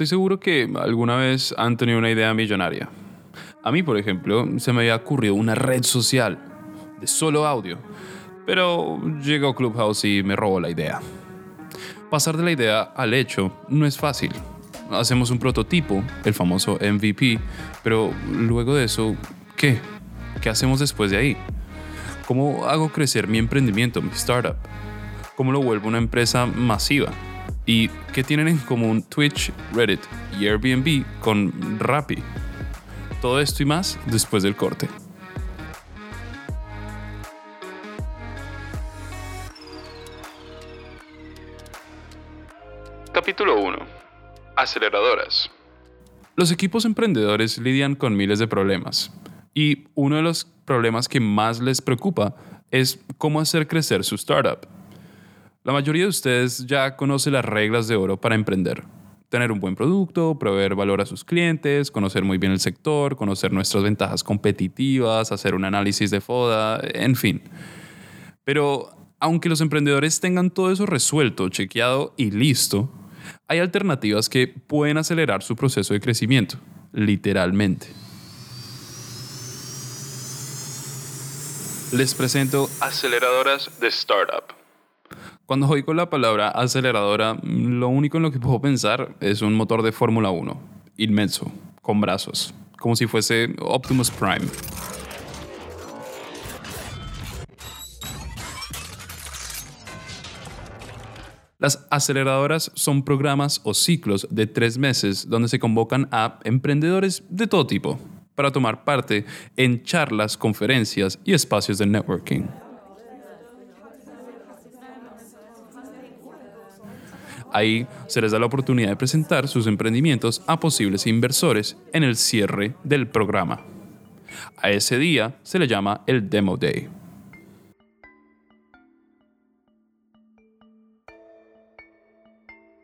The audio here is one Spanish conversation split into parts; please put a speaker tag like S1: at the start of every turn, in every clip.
S1: Estoy seguro que alguna vez han tenido una idea millonaria. A mí, por ejemplo, se me había ocurrido una red social de solo audio, pero llegó Clubhouse y me robó la idea. Pasar de la idea al hecho no es fácil. Hacemos un prototipo, el famoso MVP, pero luego de eso, ¿qué? ¿Qué hacemos después de ahí? ¿Cómo hago crecer mi emprendimiento, mi startup? ¿Cómo lo vuelvo una empresa masiva? ¿Y qué tienen en común Twitch, Reddit y Airbnb con Rappi? Todo esto y más después del corte. Capítulo 1. Aceleradoras. Los equipos emprendedores lidian con miles de problemas y uno de los problemas que más les preocupa es cómo hacer crecer su startup. La mayoría de ustedes ya conoce las reglas de oro para emprender. Tener un buen producto, proveer valor a sus clientes, conocer muy bien el sector, conocer nuestras ventajas competitivas, hacer un análisis de FODA, en fin. Pero aunque los emprendedores tengan todo eso resuelto, chequeado y listo, hay alternativas que pueden acelerar su proceso de crecimiento, literalmente. Les presento aceleradoras de startup. Cuando oigo la palabra aceleradora, lo único en lo que puedo pensar es un motor de Fórmula 1, inmenso, con brazos, como si fuese Optimus Prime. Las aceleradoras son programas o ciclos de tres meses donde se convocan a emprendedores de todo tipo para tomar parte en charlas, conferencias y espacios de networking. Ahí se les da la oportunidad de presentar sus emprendimientos a posibles inversores en el cierre del programa. A ese día se le llama el Demo Day.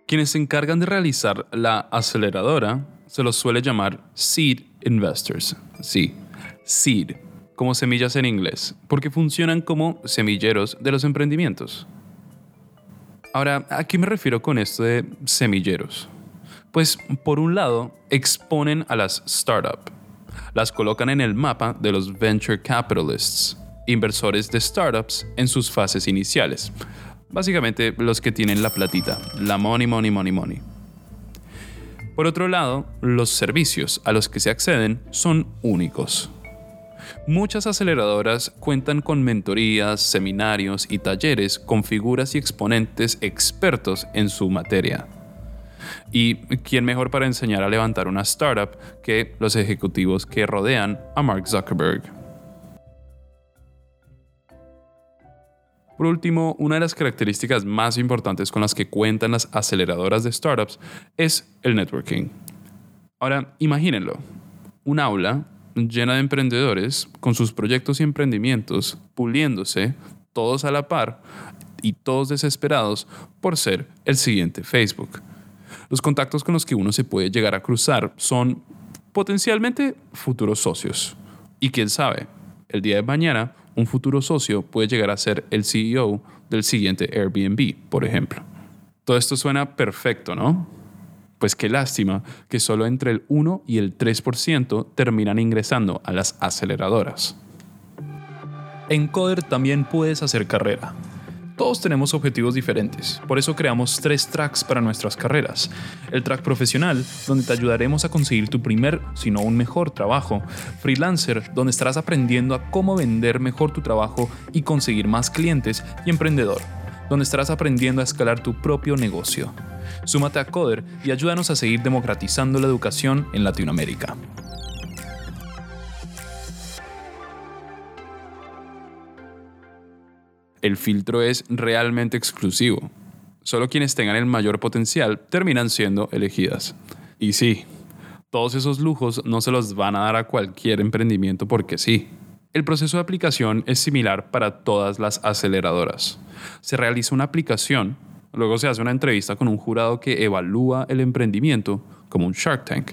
S1: Quienes se encargan de realizar la aceleradora se los suele llamar Seed Investors. Sí, Seed, como semillas en inglés, porque funcionan como semilleros de los emprendimientos. Ahora, ¿a qué me refiero con esto de semilleros? Pues por un lado, exponen a las startups, las colocan en el mapa de los venture capitalists, inversores de startups en sus fases iniciales, Básicamente los que tienen la platita, la money, money, money, money. Por otro lado, los servicios a los que se acceden son únicos. Muchas aceleradoras cuentan con mentorías, seminarios y talleres con figuras y exponentes expertos en su materia. ¿Y quién mejor para enseñar a levantar una startup que los ejecutivos que rodean a Mark Zuckerberg? Por último, una de las características más importantes con las que cuentan las aceleradoras de startups es el networking. Ahora, imagínenlo, un aula llena de emprendedores con sus proyectos y emprendimientos puliéndose, todos a la par y todos desesperados por ser el siguiente Facebook. Los contactos con los que uno se puede llegar a cruzar son potencialmente futuros socios. Y quién sabe, el día de mañana un futuro socio puede llegar a ser el CEO del siguiente Airbnb, por ejemplo. Todo esto suena perfecto, ¿no? Pues qué lástima que solo entre el 1 y el 3% terminan ingresando a las aceleradoras. En Coder también puedes hacer carrera. Todos tenemos objetivos diferentes, por eso creamos tres tracks para nuestras carreras. El track profesional, donde te ayudaremos a conseguir tu primer, si no un mejor trabajo. Freelancer, donde estarás aprendiendo a cómo vender mejor tu trabajo y conseguir más clientes. Y emprendedor, donde estarás aprendiendo a escalar tu propio negocio. Súmate a Coder y ayúdanos a seguir democratizando la educación en Latinoamérica. el filtro es realmente exclusivo. Solo quienes tengan el mayor potencial terminan siendo elegidas. Y sí, todos esos lujos no se los van a dar a cualquier emprendimiento porque sí. El proceso de aplicación es similar para todas las aceleradoras. Se realiza una aplicación, luego se hace una entrevista con un jurado que evalúa el emprendimiento, como un Shark Tank,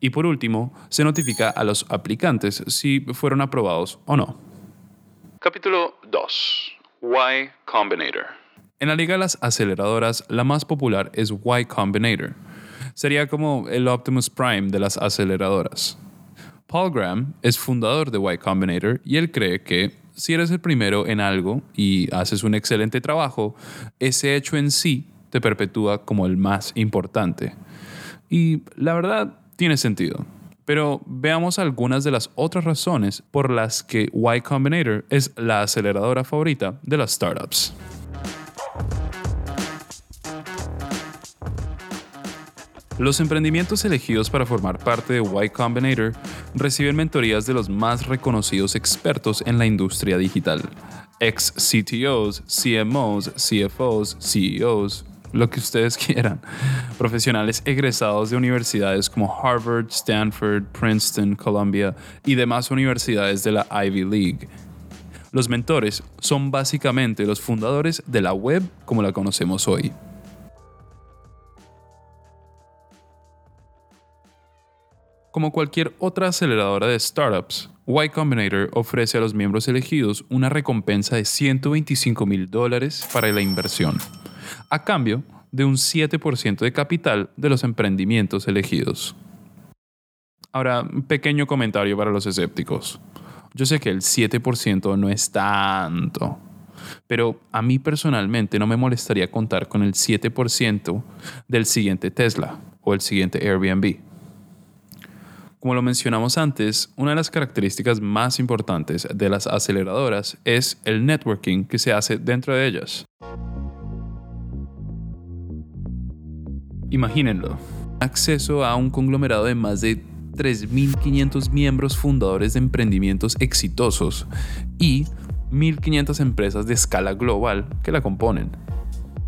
S1: y por último se notifica a los aplicantes si fueron aprobados o no. Capítulo 2. Y Combinator. En la liga de las aceleradoras, la más popular es Y Combinator. Sería como el Optimus Prime de las aceleradoras. Paul Graham es fundador de Y Combinator y él cree que si eres el primero en algo y haces un excelente trabajo, ese hecho en sí te perpetúa como el más importante. Y la verdad tiene sentido. Pero veamos algunas de las otras razones por las que Y Combinator es la aceleradora favorita de las startups. Los emprendimientos elegidos para formar parte de Y Combinator reciben mentorías de los más reconocidos expertos en la industria digital, ex CTOs, CMOs, CFOs, CEOs, lo que ustedes quieran. Profesionales egresados de universidades como Harvard, Stanford, Princeton, Columbia y demás universidades de la Ivy League. Los mentores son básicamente los fundadores de la web como la conocemos hoy. Como cualquier otra aceleradora de startups, Y Combinator ofrece a los miembros elegidos una recompensa de 125 mil dólares para la inversión a cambio de un 7% de capital de los emprendimientos elegidos. Ahora, un pequeño comentario para los escépticos. Yo sé que el 7% no es tanto, pero a mí personalmente no me molestaría contar con el 7% del siguiente Tesla o el siguiente Airbnb. Como lo mencionamos antes, una de las características más importantes de las aceleradoras es el networking que se hace dentro de ellas. Imagínenlo, acceso a un conglomerado de más de 3.500 miembros fundadores de emprendimientos exitosos y 1.500 empresas de escala global que la componen.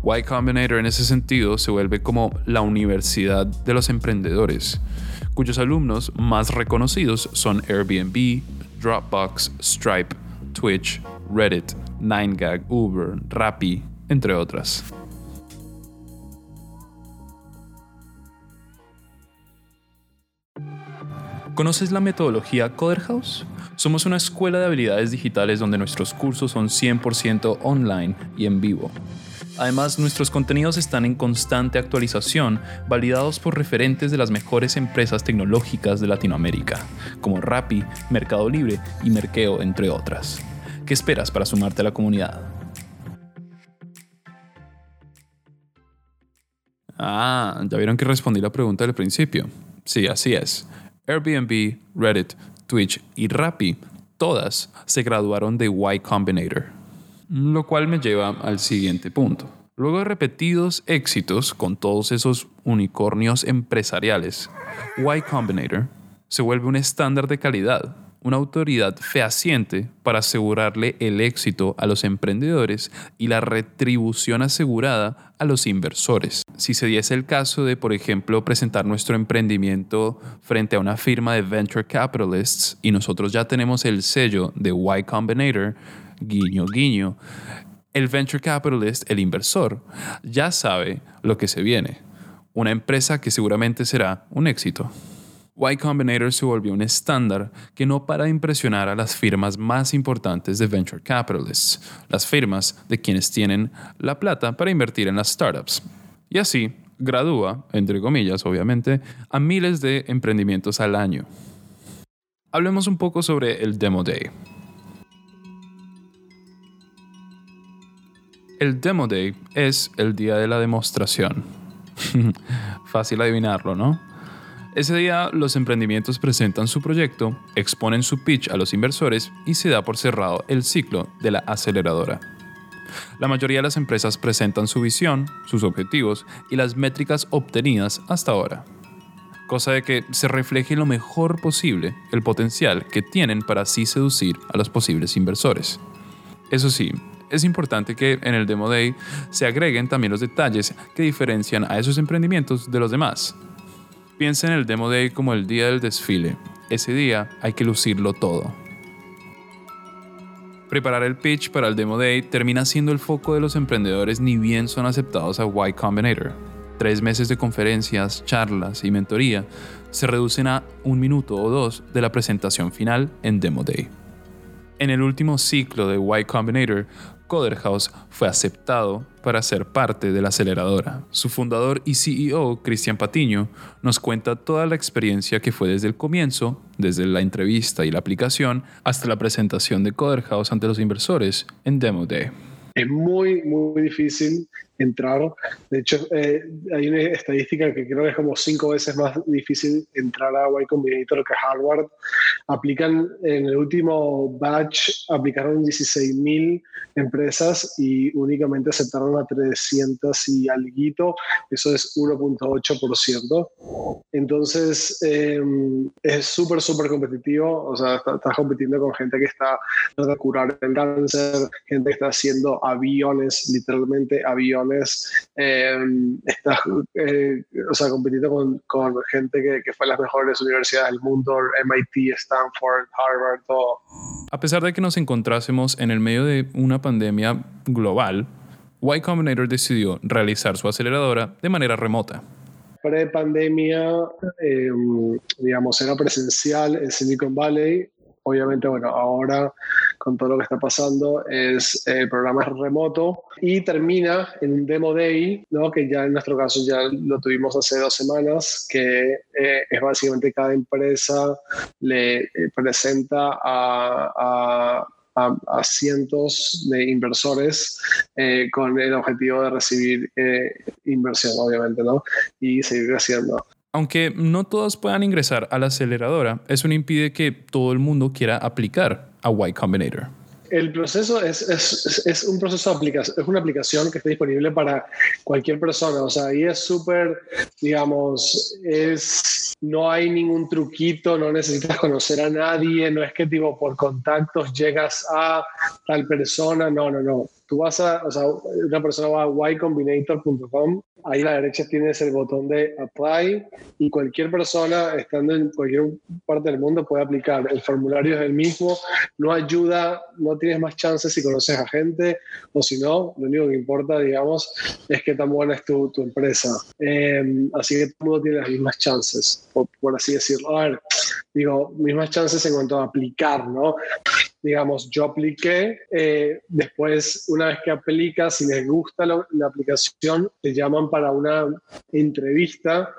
S1: Y Combinator en ese sentido se vuelve como la universidad de los emprendedores, cuyos alumnos más reconocidos son Airbnb, Dropbox, Stripe, Twitch, Reddit, 9gag, Uber, Rappi, entre otras. ¿Conoces la metodología Coderhouse? Somos una escuela de habilidades digitales donde nuestros cursos son 100% online y en vivo. Además, nuestros contenidos están en constante actualización, validados por referentes de las mejores empresas tecnológicas de Latinoamérica, como Rappi, Mercado Libre y Merkeo, entre otras. ¿Qué esperas para sumarte a la comunidad? Ah, ya vieron que respondí la pregunta del principio. Sí, así es. Airbnb, Reddit, Twitch y Rappi, todas se graduaron de Y Combinator. Lo cual me lleva al siguiente punto. Luego de repetidos éxitos con todos esos unicornios empresariales, Y Combinator se vuelve un estándar de calidad una autoridad fehaciente para asegurarle el éxito a los emprendedores y la retribución asegurada a los inversores. Si se diese el caso de, por ejemplo, presentar nuestro emprendimiento frente a una firma de venture capitalists y nosotros ya tenemos el sello de Y Combinator, guiño, guiño, el venture capitalist, el inversor, ya sabe lo que se viene. Una empresa que seguramente será un éxito. Y Combinator se volvió un estándar que no para impresionar a las firmas más importantes de venture capitalists, las firmas de quienes tienen la plata para invertir en las startups. Y así gradúa, entre comillas obviamente, a miles de emprendimientos al año. Hablemos un poco sobre el Demo Day. El Demo Day es el día de la demostración. Fácil adivinarlo, ¿no? Ese día los emprendimientos presentan su proyecto, exponen su pitch a los inversores y se da por cerrado el ciclo de la aceleradora. La mayoría de las empresas presentan su visión, sus objetivos y las métricas obtenidas hasta ahora, cosa de que se refleje lo mejor posible el potencial que tienen para así seducir a los posibles inversores. Eso sí, es importante que en el Demo Day se agreguen también los detalles que diferencian a esos emprendimientos de los demás, Piensa en el Demo Day como el día del desfile. Ese día hay que lucirlo todo. Preparar el pitch para el Demo Day termina siendo el foco de los emprendedores ni bien son aceptados a Y Combinator. Tres meses de conferencias, charlas y mentoría se reducen a un minuto o dos de la presentación final en Demo Day. En el último ciclo de Y Combinator, Coder House fue aceptado para ser parte de la aceleradora. Su fundador y CEO, Cristian Patiño, nos cuenta toda la experiencia que fue desde el comienzo, desde la entrevista y la aplicación, hasta la presentación de Coder House ante los inversores en Demo Day.
S2: Es muy, muy difícil entrar. De hecho, eh, hay una estadística que creo que es como cinco veces más difícil entrar a Y Combinator que Harvard. Aplican, en el último batch, aplicaron 16.000 empresas y únicamente aceptaron a 300 y algo. Eso es 1.8%. Entonces, em, es súper, súper competitivo. O sea, estás compitiendo con gente que está tratando de curar el cáncer, gente que está haciendo aviones, literalmente aviones eh, está eh, o sea, compitiendo con, con gente que, que, fue las mejores universidades del mundo, MIT, Stanford, Harvard, todo.
S1: A pesar de que nos encontrásemos en el medio de una pandemia global, Y Combinator decidió realizar su aceleradora de manera remota.
S2: Pre-pandemia, eh, digamos, era presencial en Silicon Valley. Obviamente, bueno, ahora con todo lo que está pasando, es el programa remoto y termina en un demo day, ¿no? que ya en nuestro caso ya lo tuvimos hace dos semanas, que eh, es básicamente cada empresa le eh, presenta a, a cientos de inversores eh, con el objetivo de recibir inversión, obviamente, ¿no? Y seguir creciendo.
S1: Aunque no todos puedan ingresar a la aceleradora, eso no impide que todo el mundo quiera aplicar a Y Combinator.
S2: El proceso es, es, un proceso de aplicación, es una aplicación que está disponible para cualquier persona. O sea, ahí es súper, digamos, es, no hay ningún truquito, no necesitas conocer a nadie, no es que tipo por contactos llegas a tal persona, no, no, no tú vas a, o sea, una persona va a ycombinator.com, ahí a la derecha tienes el botón de apply y cualquier persona estando en cualquier parte del mundo puede aplicar. El formulario es el mismo, no ayuda, no tienes más chances si conoces a gente o si no, lo único que importa, digamos, es que tan buena es tu, tu empresa. Eh, así que todo el mundo tiene las mismas chances, por, por así decirlo. A ver, digo, mismas chances en cuanto a aplicar, ¿no? Digamos, yo apliqué, eh, después una vez que aplicas, si les gusta la, aplicación, te llaman para una entrevista.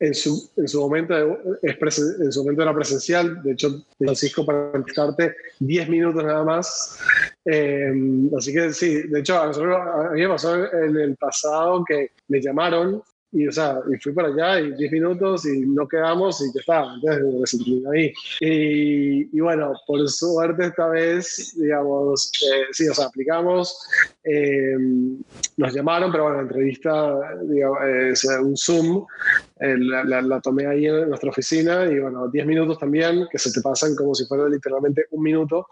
S2: En su, en su momento es en su momento era presencial, de hecho, Francisco, para contestarte, 10 minutos nada más. Eh, así que sí, de hecho, a mí me pasó en el pasado que me llamaron y, o sea, y fui para allá y 10 minutos y no quedamos y ya está. Entonces, ahí. Y, y, bueno, por suerte esta vez, digamos, eh, sí, o sea, aplicamos, eh, nos llamaron, pero bueno, la entrevista, digamos, es un Zoom, eh, la, la, tomé ahí en nuestra oficina y bueno, 10 minutos también, que se te pasan como si fuera literalmente un minuto.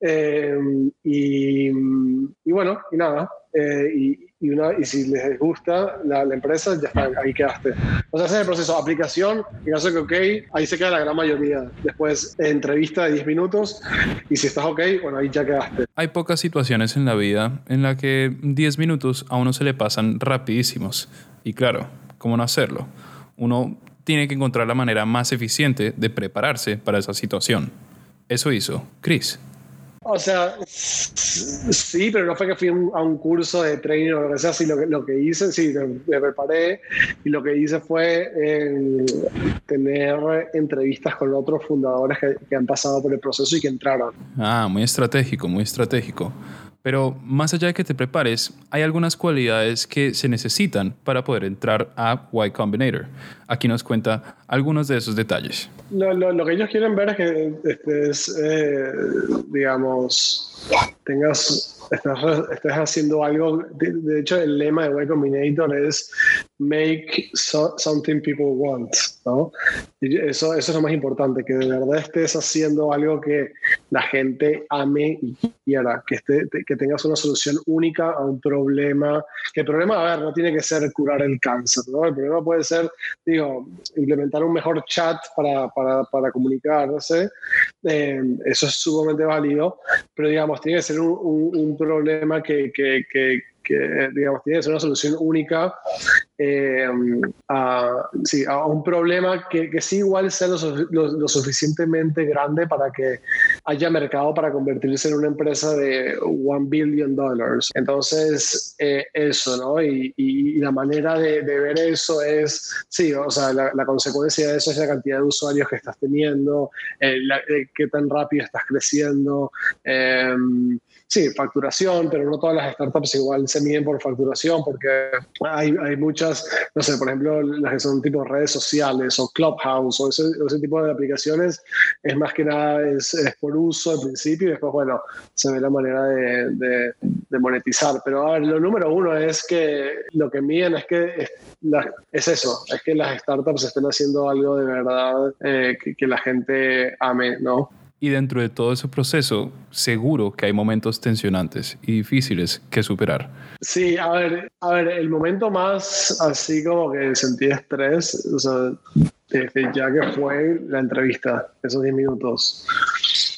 S2: y, y bueno, y nada. Y, y, una, y si les gusta la, la, empresa, ya está, ahí quedaste. O sea, ese es el proceso. Aplicación, en caso de que ok, ahí se queda la gran mayoría. Después, entrevista de 10 minutos y si estás ok, bueno, ahí ya quedaste.
S1: Hay pocas situaciones en la vida en la que 10 minutos a uno se le pasan rapidísimos. Y claro, ¿cómo no hacerlo? Uno tiene que encontrar la manera más eficiente de prepararse para esa situación. Eso hizo Chris.
S2: O sea, sí, pero no fue que fui a un curso de training o lo que sea, sí, lo lo que hice, sí, me, preparé y lo que hice fue eh, tener entrevistas con otros fundadores que han pasado por el proceso y que entraron.
S1: Ah, muy estratégico, muy estratégico. Pero más allá de que te prepares, hay algunas cualidades que se necesitan para poder entrar a Y Combinator. Aquí nos cuenta algunos de esos detalles.
S2: Lo, lo, que ellos quieren ver es que este, es, eh, digamos, tengas, estás, haciendo algo. De, hecho, el lema de Y Combinator es make something people want, ¿no? Y eso, eso es lo más importante, que de verdad estés haciendo algo que la gente ame y quiera, que, esté, que tengas una solución única a un problema, que el problema, a ver, no tiene que ser curar el cáncer, ¿no? El problema puede ser, digo, implementar un mejor chat para, para, para comunicarse, eh, eso es sumamente válido, pero digamos, tiene que ser un, un, un problema que, que, que que digamos, tiene que ser una solución única eh, a, sí, a, un problema que, que sí igual sea lo, lo, lo, suficientemente grande para que haya mercado para convertirse en una empresa de one billion dollars. Entonces, eh, eso, ¿no? Y, y, la manera de, de, ver eso es, sí, o sea, la, la, consecuencia de eso es la cantidad de usuarios que estás teniendo, eh, la, eh, qué tan rápido estás creciendo. Sí, facturación, pero no todas las startups igual se miden por facturación porque hay, hay muchas, no sé, por ejemplo, las que son tipo redes sociales o Clubhouse o ese, tipo de aplicaciones, es más que nada es, por uso al principio y después, bueno, se ve la manera de, monetizar. Pero a ver, lo número uno es que lo que miden es que es, eso, es que las startups estén haciendo algo de verdad eh, que la gente ame, ¿no?
S1: Y dentro de todo ese proceso, seguro que hay momentos tensionantes y difíciles que superar.
S2: Sí, a ver, a ver, el momento más así como que sentí estrés, o sea, desde ya que fue la entrevista, esos 10 minutos.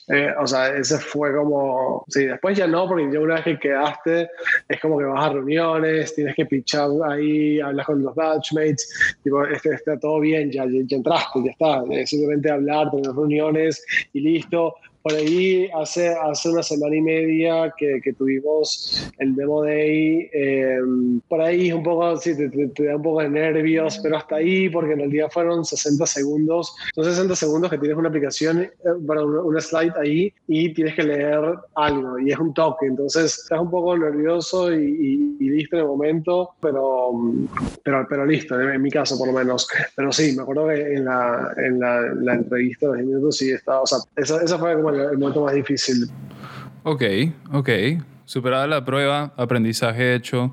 S2: Eh, o sea, ese fue como, sí, después ya no, porque ya una vez que quedaste, es como que vas a reuniones, tienes que pichar ahí, hablas con los batchmates, tipo, este, está todo bien, ya, ya, entraste, ya está, es simplemente hablar, tener reuniones y listo por ahí hace, hace una semana y media que, que tuvimos el Demo Day, eh, por ahí un poco, sí, te, te, te, da un poco de nervios, pero hasta ahí, porque en día fueron 60 segundos, son 60 segundos que tienes una aplicación, eh, una, slide ahí y tienes que leer algo y es un toque, entonces estás un poco nervioso y, y, y listo en el momento, pero, pero, pero listo, en, mi caso por lo menos. Pero sí, me acuerdo que en la, en la, la entrevista de 10 minutos sí estaba, o sea, esa, esa fue como el momento más difícil.
S1: Ok, ok. Superada la prueba, aprendizaje hecho.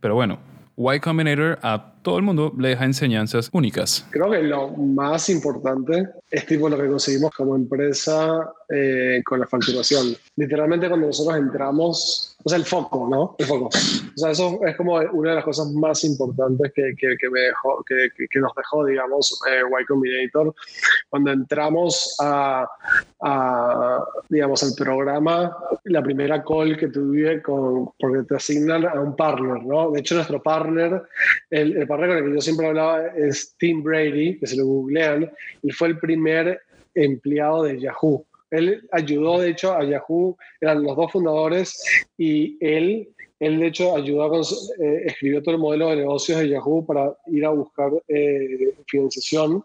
S1: Pero bueno, Y Combinator a todo el mundo le deja enseñanzas únicas.
S2: Creo que lo más importante es tipo lo que conseguimos como empresa eh, con la facturación. Literalmente cuando nosotros entramos, o sea, el foco, ¿no? El foco. O sea, eso es como una de las cosas más importantes que, que, que me dejó, que, que, nos dejó, digamos, eh, Y Combinator. Cuando entramos a, a, digamos, al programa, la primera call que tuve con, porque te asignan a un partner, ¿no? De hecho, nuestro partner, el, el partner que yo siempre hablaba es Tim Brady, que se lo googlean, y fue el primer empleado de Yahoo. Él ayudó, de hecho, a Yahoo, eran los dos fundadores, y él, él de hecho, ayudó a eh, escribió todo el modelo de negocios de Yahoo para ir a buscar eh, financiación,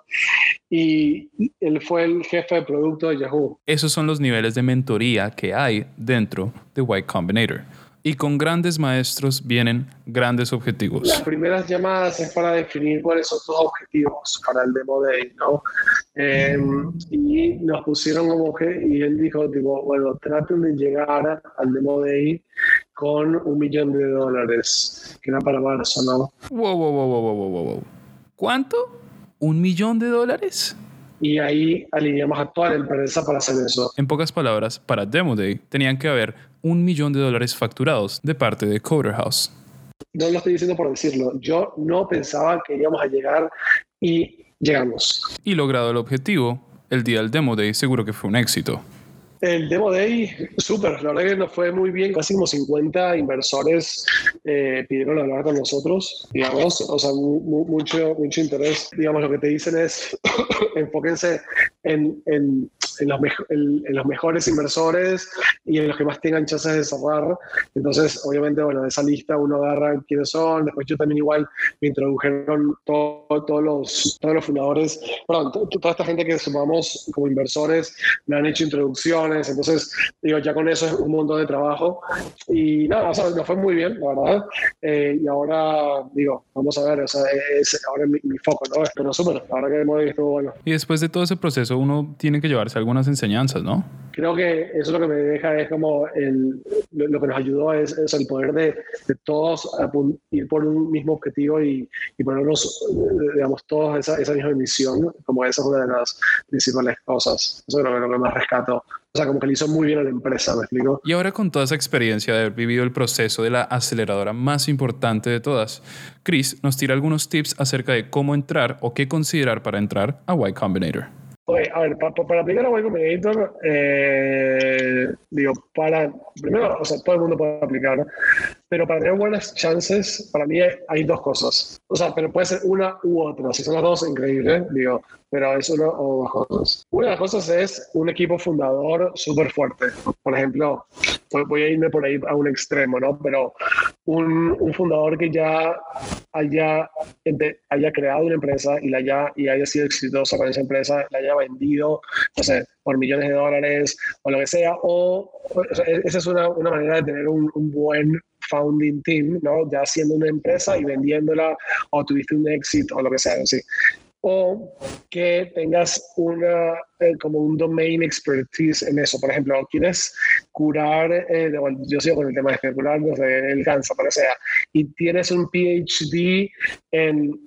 S2: y él fue el jefe de producto de Yahoo.
S1: Esos son los niveles de mentoría que hay dentro de Y Combinator y con grandes maestros vienen grandes objetivos.
S2: Las primeras llamadas es para definir cuáles son tus objetivos para el Demo Day, ¿no? Eh, y nos pusieron como que, y él dijo, tipo, bueno, traten de llegar al Demo Day con un millón de dólares, que era para marzo, ¿no?
S1: Wow, wow, wow, wow, wow, wow, wow. ¿Cuánto? ¿Un millón de dólares?
S2: y ahí alineamos a toda la empresa para hacer eso.
S1: En pocas palabras, para Demo Day tenían que haber un millón de dólares facturados de parte de Coder House.
S2: No lo estoy diciendo por decirlo, yo no pensaba que íbamos a llegar y llegamos.
S1: Y logrado el objetivo, el día del Demo Day seguro que fue un éxito.
S2: El Demo Day, súper, la verdad que nos fue muy bien, casi como 50 inversores eh, pidieron hablar con nosotros, digamos, o sea, mu mucho, mucho interés. Digamos, lo que te dicen es, enfóquense en, en, en, los en, en, los mejores inversores y en los que más tengan chances de cerrar. Entonces, obviamente, bueno, de esa lista uno agarra quiénes son, después yo también igual me introdujeron todo, todo los, todos los fundadores, perdón, toda esta gente que sumamos como inversores, me han hecho introducciones entonces, digo, ya con eso es un montón de trabajo. Y nada, o sea, nos fue muy bien, la verdad. Eh, y ahora, digo, vamos a ver, o sea, es ahora mi, mi foco, ¿no? Pero súper, verdad que muy, estuvo bueno.
S1: Y después de todo ese proceso, uno tiene que llevarse algunas enseñanzas, ¿no?
S2: Creo que eso lo que me deja es como el, lo, lo que nos ayudó es, es el poder de, de todos ir por un mismo objetivo y, y ponernos, digamos, todos esa, esa misma misión, como esa es una de las principales cosas. Eso es lo, lo que más rescato. O sea, como que le hizo muy bien a la empresa, ¿me explico?
S1: Y ahora con toda esa experiencia de haber vivido el proceso de la aceleradora más importante de todas, Chris nos tira algunos tips acerca de cómo entrar o qué considerar para entrar a Y Combinator.
S2: A ver, para aplicar a Y Combinator, eh, digo, para, primero, o sea, todo el mundo puede aplicar, pero para tener buenas chances, para mí hay, dos cosas. O sea, pero puede ser una u otra. Si son las dos, increíble, digo, pero es una o dos cosas. Una de las cosas es un equipo fundador súper fuerte. Por ejemplo, voy a irme por ahí a un extremo, ¿no? Pero un, un fundador que ya haya, haya creado una empresa y, la haya, y haya sido exitoso con esa empresa, la haya vendido, no sé, por millones de dólares o lo que sea, o, esa es una, una manera de tener un, un buen founding team, ¿no? Ya haciendo una empresa y vendiéndola o tuviste un éxito o lo que sea, así. O que tengas una, eh, como un domain expertise en eso. Por ejemplo, quieres curar, eh, yo sigo con el tema de especular, el cáncer, lo que sea, y tienes un PhD en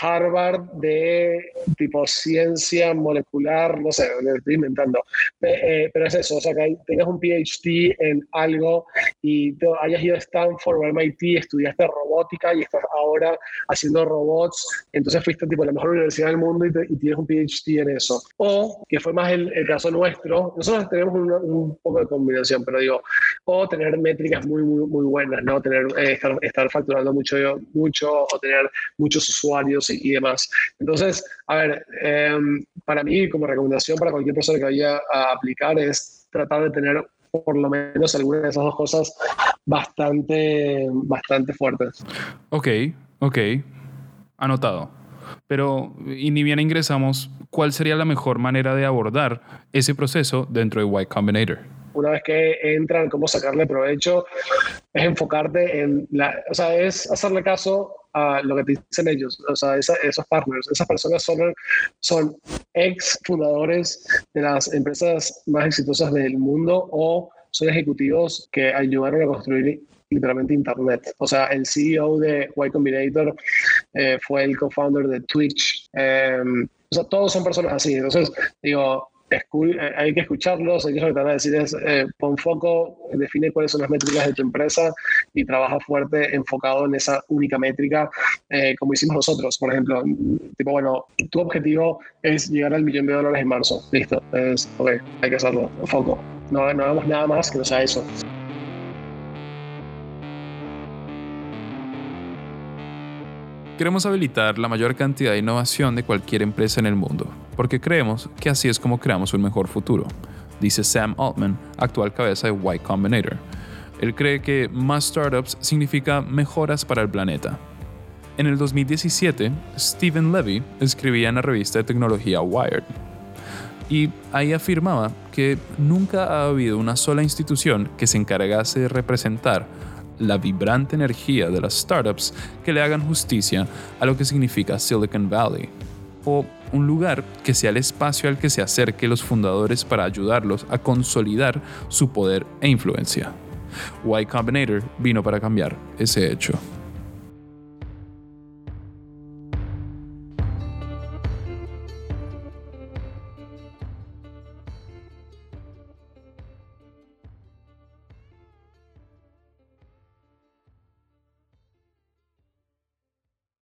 S2: Harvard de tipo ciencia molecular, no sé, lo estoy inventando, eh, pero es eso, o sea, que tengas un PhD en algo y te hayas ido a Stanford o MIT, estudiaste robótica y estás ahora haciendo robots, entonces fuiste tipo la mejor universidad del mundo y, tienes un PhD en eso. O, que fue más el, caso nuestro, nosotros tenemos un poco de combinación, pero digo, o tener métricas muy, muy, muy buenas, ¿no? Tener, eh, estar, estar facturando mucho, mucho o tener muchos usuarios y, demás. Entonces, a ver, em, para mí, como recomendación para cualquier persona que vaya a aplicar, es tratar de tener por lo menos alguna de esas dos cosas bastante, bastante fuertes.
S1: Ok, ok. Anotado. Pero, y ni bien ingresamos, ¿cuál sería la mejor manera de abordar ese proceso dentro de Y Combinator?
S2: Una vez que entran, cómo sacarle provecho, es enfocarte en, la, o sea, es hacerle caso a lo que te dicen ellos, o sea, esos partners, esas personas son, son ex fundadores de las empresas más exitosas del mundo o son ejecutivos que ayudaron a construir literalmente Internet. O sea, el CEO de Y Combinator eh, fue el co-founder de Twitch. Eh, o sea, todos son personas así. Entonces, digo, hay que escucharlos, hay que lo que te van a decir es, eh, pon foco, define cuáles son las métricas de tu empresa y trabaja fuerte enfocado en esa única métrica, eh, como hicimos nosotros, por ejemplo, tipo, bueno, tu objetivo es llegar al millón de dólares en marzo, listo, es, ok, hay que hacerlo, foco, no, no hagamos nada más que no sea eso.
S1: Queremos habilitar la mayor cantidad de innovación de cualquier empresa en el mundo, porque creemos que así es como creamos un mejor futuro, dice Sam Altman, actual cabeza de Y Combinator. Él cree que más startups significa mejoras para el planeta. En el 2017, Stephen Levy escribía en la revista de tecnología Wired, y ahí afirmaba que nunca ha habido una sola institución que se encargase de representar la vibrante energía de las startups que le hagan justicia a lo que significa Silicon Valley, o un lugar que sea el espacio al que se acerque los fundadores para ayudarlos a consolidar su poder e influencia. Y Combinator vino para cambiar ese hecho.